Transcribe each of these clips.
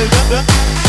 da da da.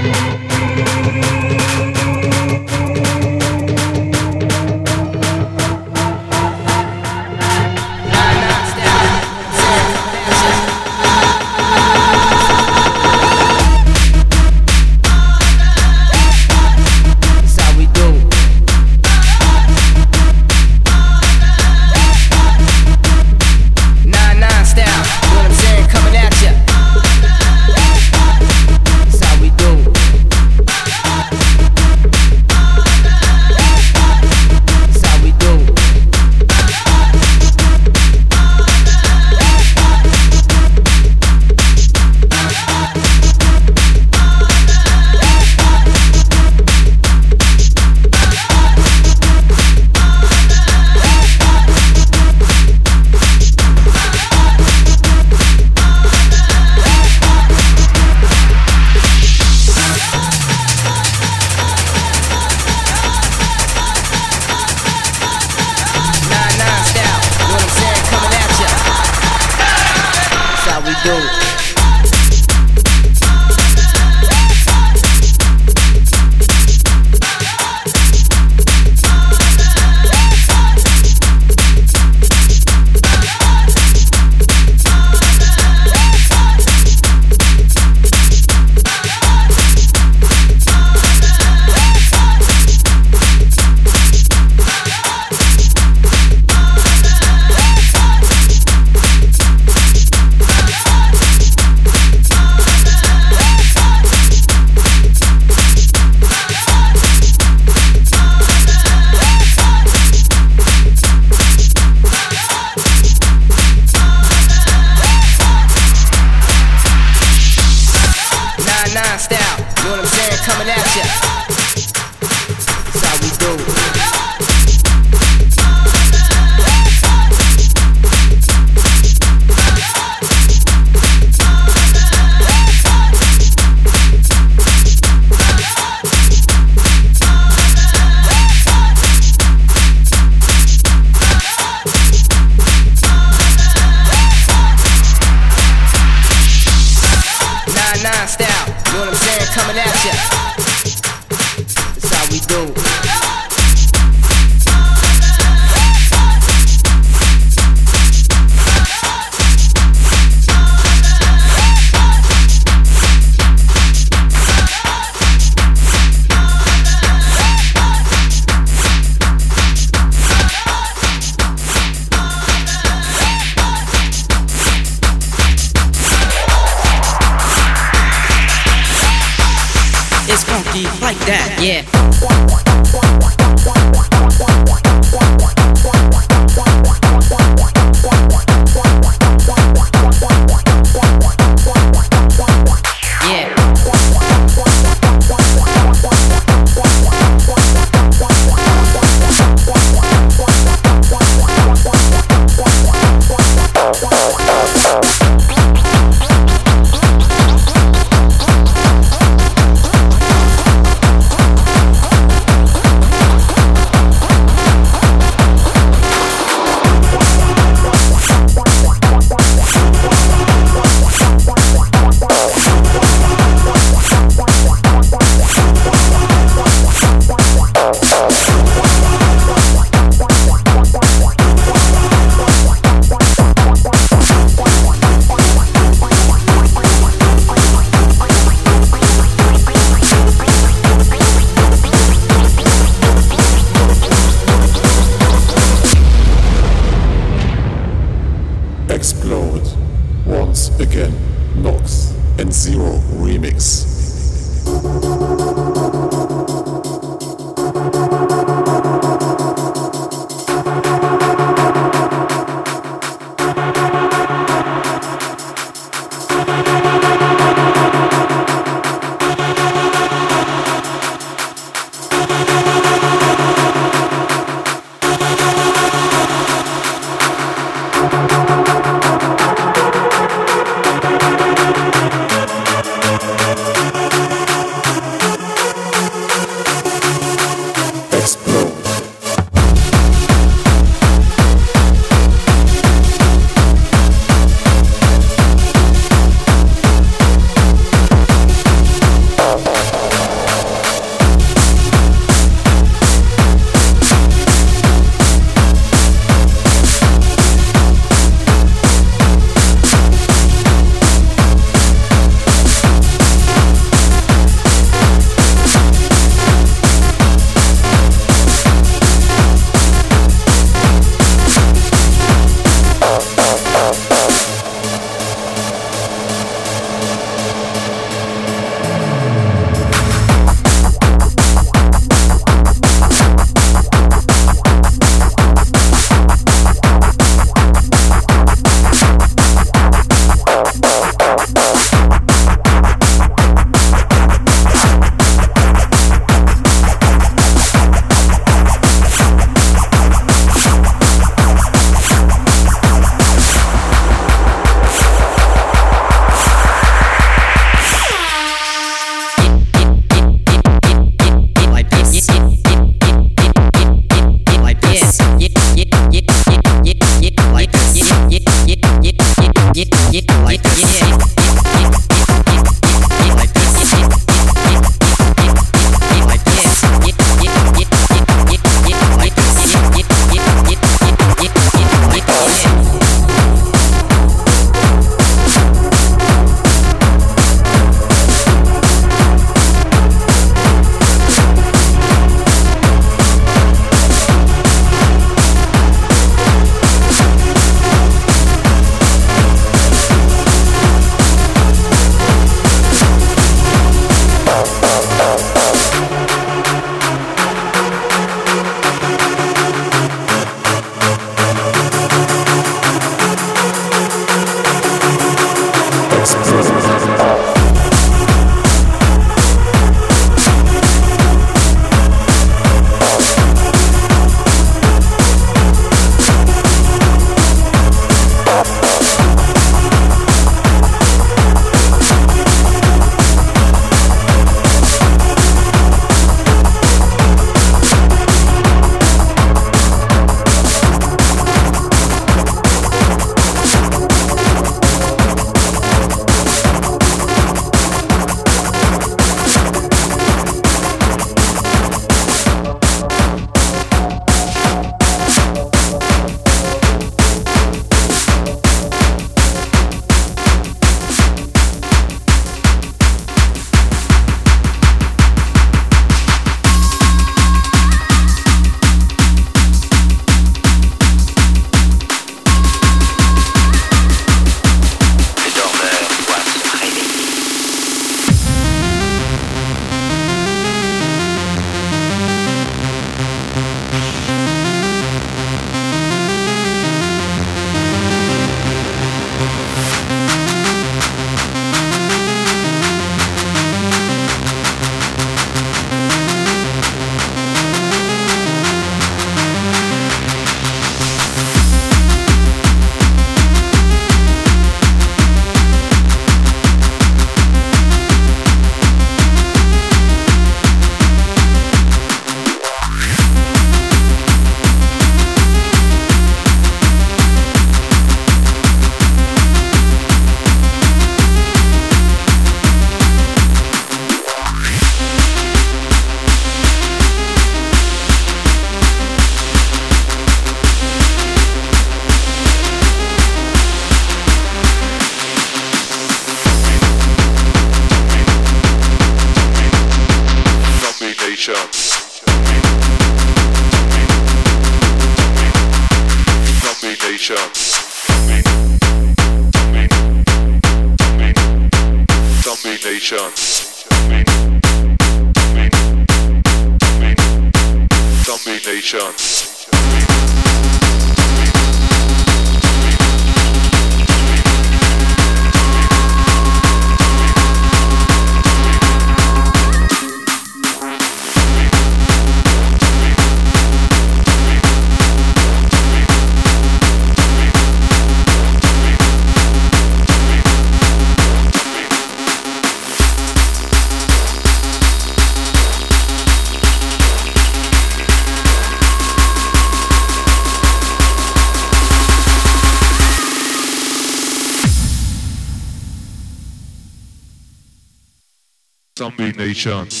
Zombie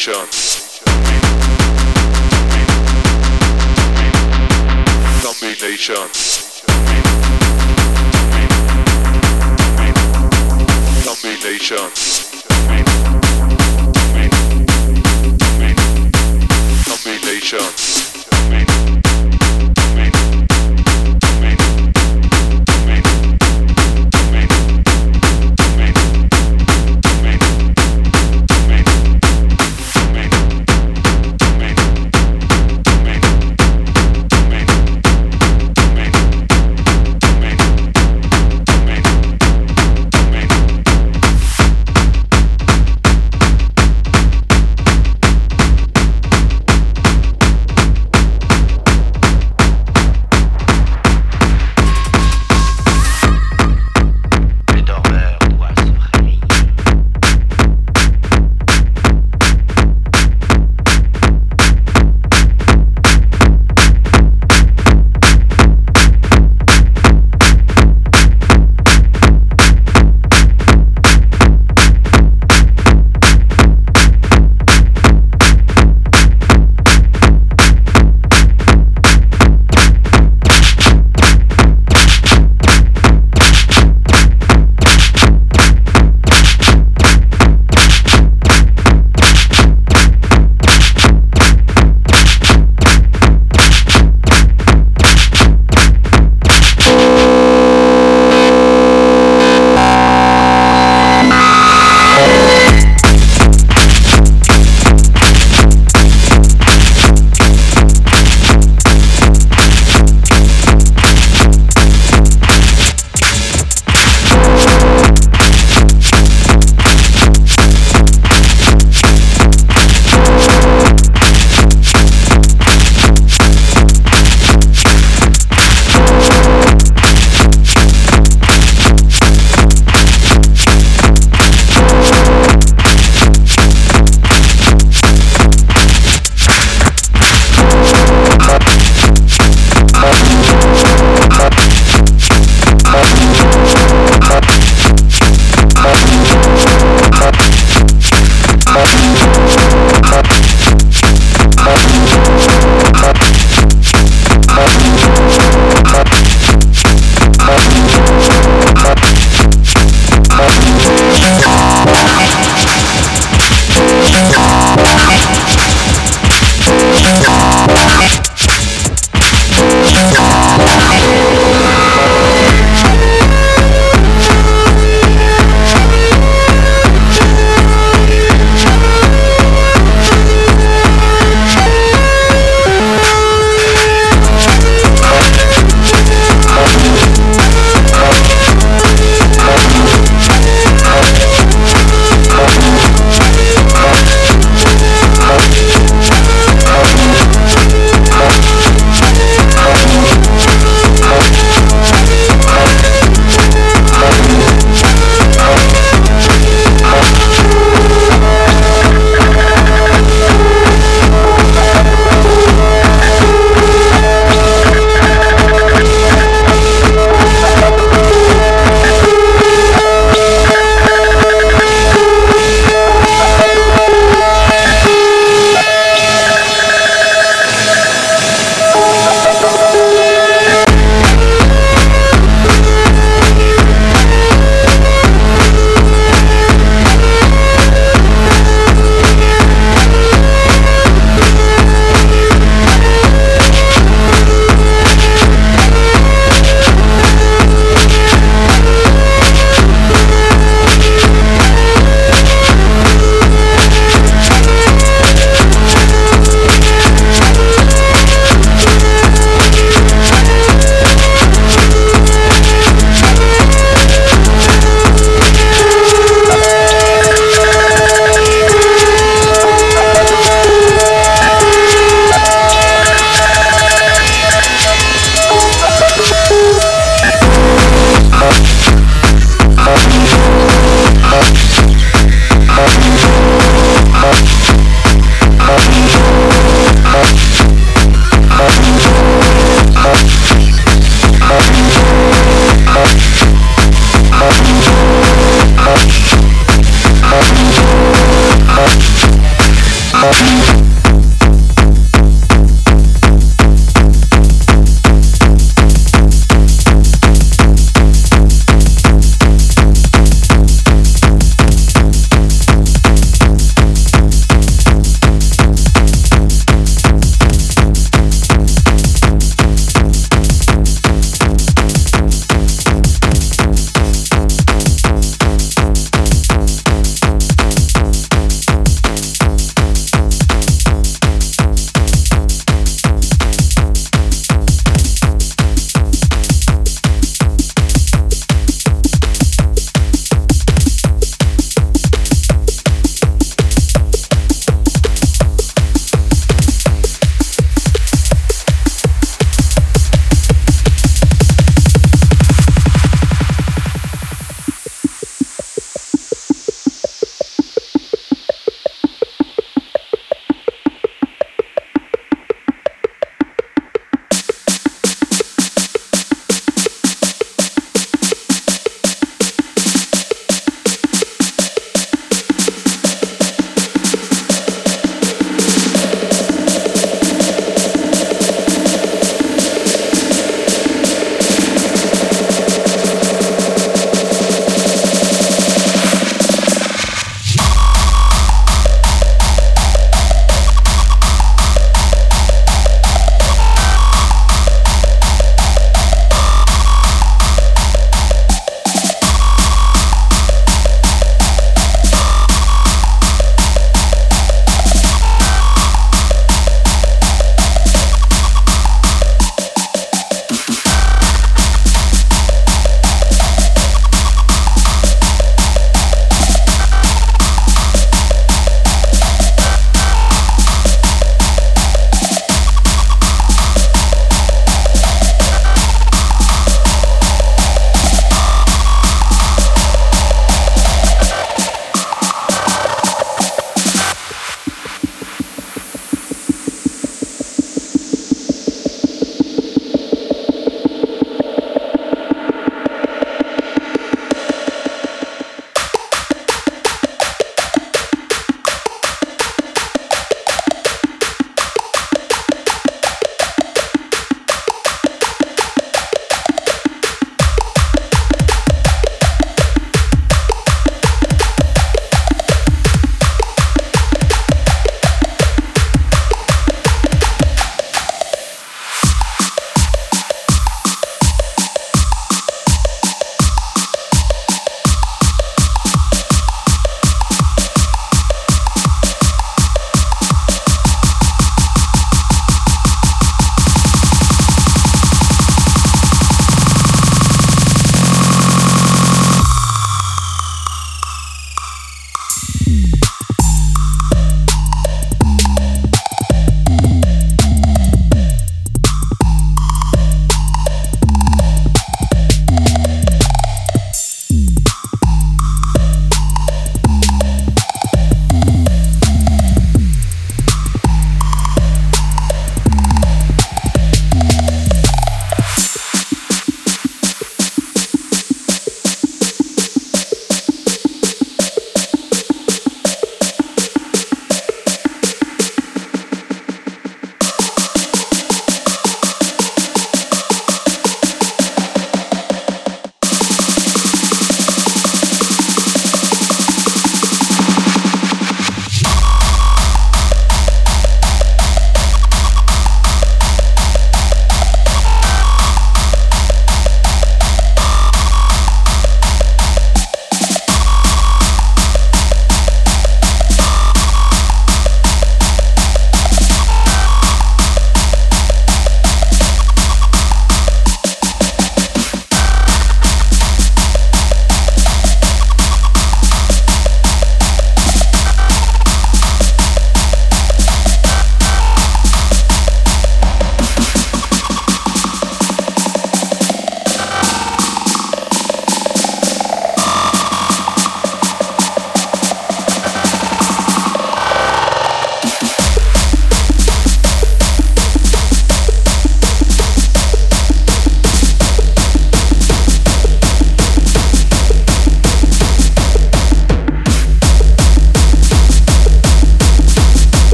nature. Zombie nature. Zombie nature.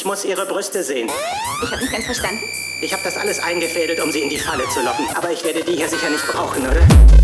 Ich muss Ihre Brüste sehen. Ich habe nicht ganz verstanden. Ich habe das alles eingefädelt, um Sie in die Falle zu locken. Aber ich werde die hier sicher nicht brauchen, oder?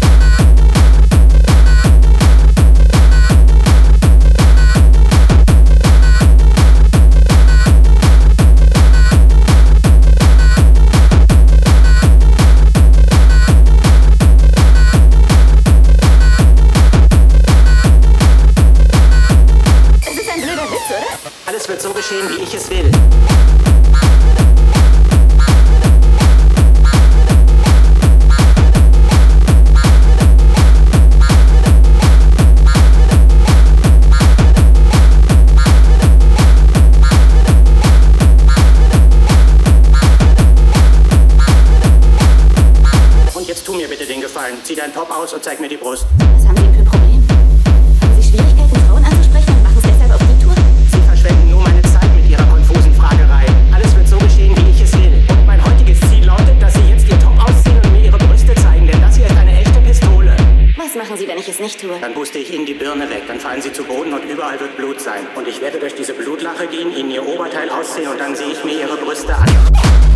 Tue? Dann puste ich Ihnen die Birne weg, dann fallen Sie zu Boden und überall wird Blut sein. Und ich werde durch diese Blutlache gehen, Ihnen Ihr Oberteil ausziehen und dann sehe ich mir Ihre Brüste an.